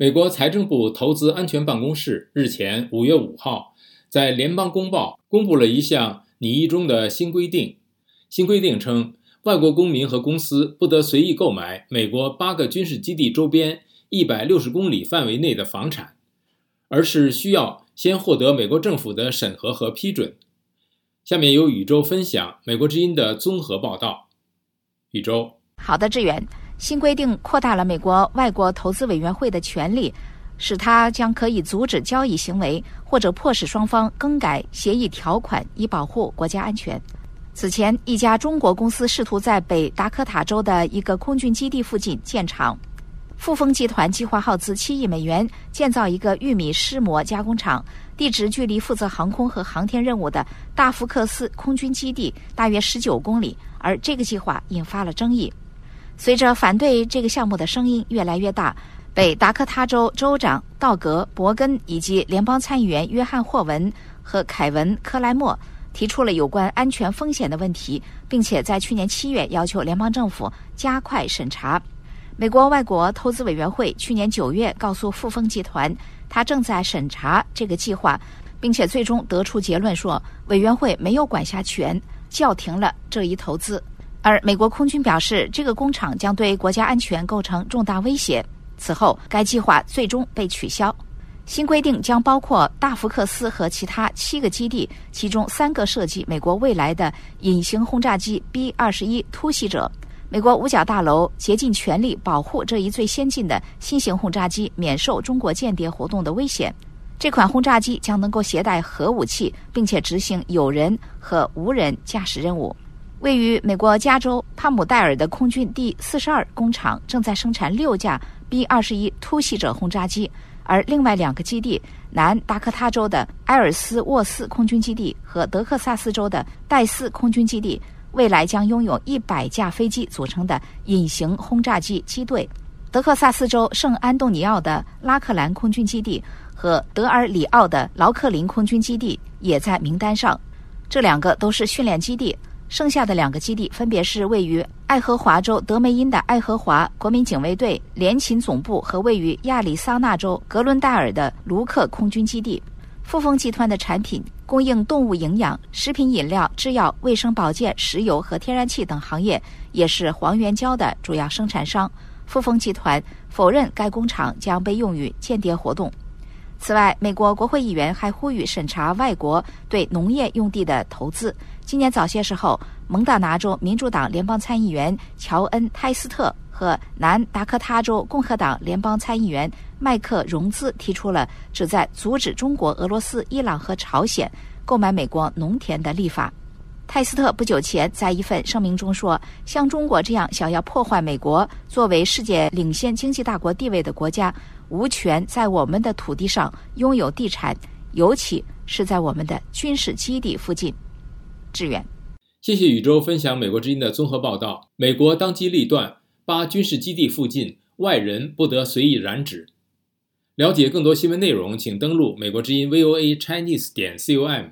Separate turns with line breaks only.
美国财政部投资安全办公室日前五月五号在《联邦公报》公布了一项拟议中的新规定。新规定称，外国公民和公司不得随意购买美国八个军事基地周边一百六十公里范围内的房产，而是需要先获得美国政府的审核和批准。下面由宇宙分享美国之音的综合报道。宇宙，
好的，志远。新规定扩大了美国外国投资委员会的权利，使它将可以阻止交易行为或者迫使双方更改协议条款，以保护国家安全。此前，一家中国公司试图在北达科塔州的一个空军基地附近建厂。富丰集团计划耗资七亿美元建造一个玉米湿膜加工厂，地址距离负责航空和航天任务的大福克斯空军基地大约十九公里，而这个计划引发了争议。随着反对这个项目的声音越来越大，北达科他州州长道格·伯根以及联邦参议员约翰·霍文和凯文·克莱默提出了有关安全风险的问题，并且在去年七月要求联邦政府加快审查。美国外国投资委员会去年九月告诉富丰集团，他正在审查这个计划，并且最终得出结论说，委员会没有管辖权，叫停了这一投资。而美国空军表示，这个工厂将对国家安全构成重大威胁。此后，该计划最终被取消。新规定将包括大福克斯和其他七个基地，其中三个涉及美国未来的隐形轰炸机 B 二十一突袭者。美国五角大楼竭尽全力保护这一最先进的新型轰炸机免受中国间谍活动的危险。这款轰炸机将能够携带核武器，并且执行有人和无人驾驶任务。位于美国加州帕姆代尔的空军第四十二工厂正在生产六架 B 二十一突袭者轰炸机，而另外两个基地——南达科他州的埃尔斯沃斯空军基地和德克萨斯州的戴斯空军基地，未来将拥有一百架飞机组成的隐形轰炸机机队。德克萨斯州圣安东尼奥的拉克兰空军基地和德尔里奥的劳克林空军基地也在名单上，这两个都是训练基地。剩下的两个基地分别是位于爱荷华州德梅因的爱荷华国民警卫队联勤总部和位于亚利桑那州格伦戴尔的卢克空军基地。富丰集团的产品供应动物营养、食品饮料、制药、卫生保健、石油和天然气等行业，也是黄原胶的主要生产商。富丰集团否认该工厂将被用于间谍活动。此外，美国国会议员还呼吁审查外国对农业用地的投资。今年早些时候，蒙大拿州民主党联邦参议员乔恩·泰斯特和南达科他州共和党联邦参议员麦克融资提出了旨在阻止中国、俄罗斯、伊朗和朝鲜购买美国农田的立法。泰斯特不久前在一份声明中说：“像中国这样想要破坏美国作为世界领先经济大国地位的国家。”无权在我们的土地上拥有地产，尤其是在我们的军事基地附近。支援。
谢谢宇宙分享美国之音的综合报道。美国当机立断，八军事基地附近外人不得随意染指。了解更多新闻内容，请登录美国之音 VOA Chinese 点 com。